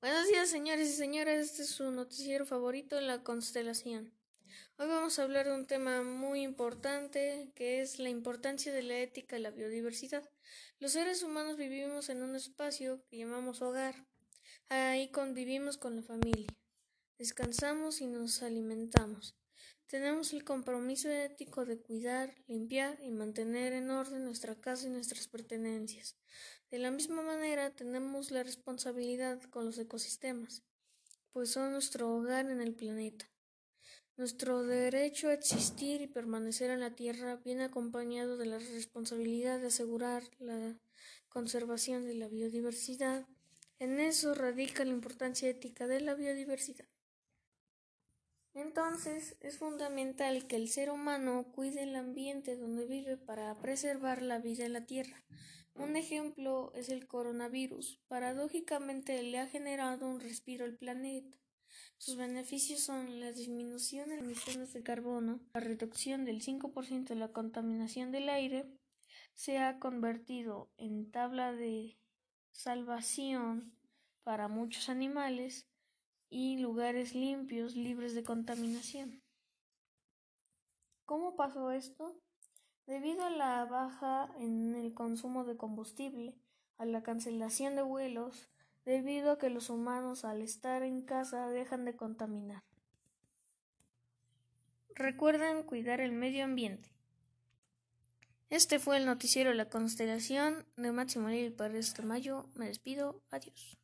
Buenos días, señores y señoras. Este es su noticiero favorito, La Constelación. Hoy vamos a hablar de un tema muy importante, que es la importancia de la ética y la biodiversidad. Los seres humanos vivimos en un espacio que llamamos hogar. Ahí convivimos con la familia. Descansamos y nos alimentamos. Tenemos el compromiso ético de cuidar, limpiar y mantener en orden nuestra casa y nuestras pertenencias. De la misma manera, tenemos la responsabilidad con los ecosistemas, pues son nuestro hogar en el planeta. Nuestro derecho a existir y permanecer en la Tierra viene acompañado de la responsabilidad de asegurar la conservación de la biodiversidad. En eso radica la importancia ética de la biodiversidad. Entonces, es fundamental que el ser humano cuide el ambiente donde vive para preservar la vida en la Tierra. Un ejemplo es el coronavirus. Paradójicamente le ha generado un respiro al planeta. Sus beneficios son la disminución de emisiones de carbono, la reducción del 5% de la contaminación del aire, se ha convertido en tabla de salvación para muchos animales, y lugares limpios, libres de contaminación. ¿Cómo pasó esto? Debido a la baja en el consumo de combustible, a la cancelación de vuelos, debido a que los humanos al estar en casa dejan de contaminar. Recuerden cuidar el medio ambiente. Este fue el noticiero La Constelación de Máximo Lili Pérez Tamayo. Me despido. Adiós.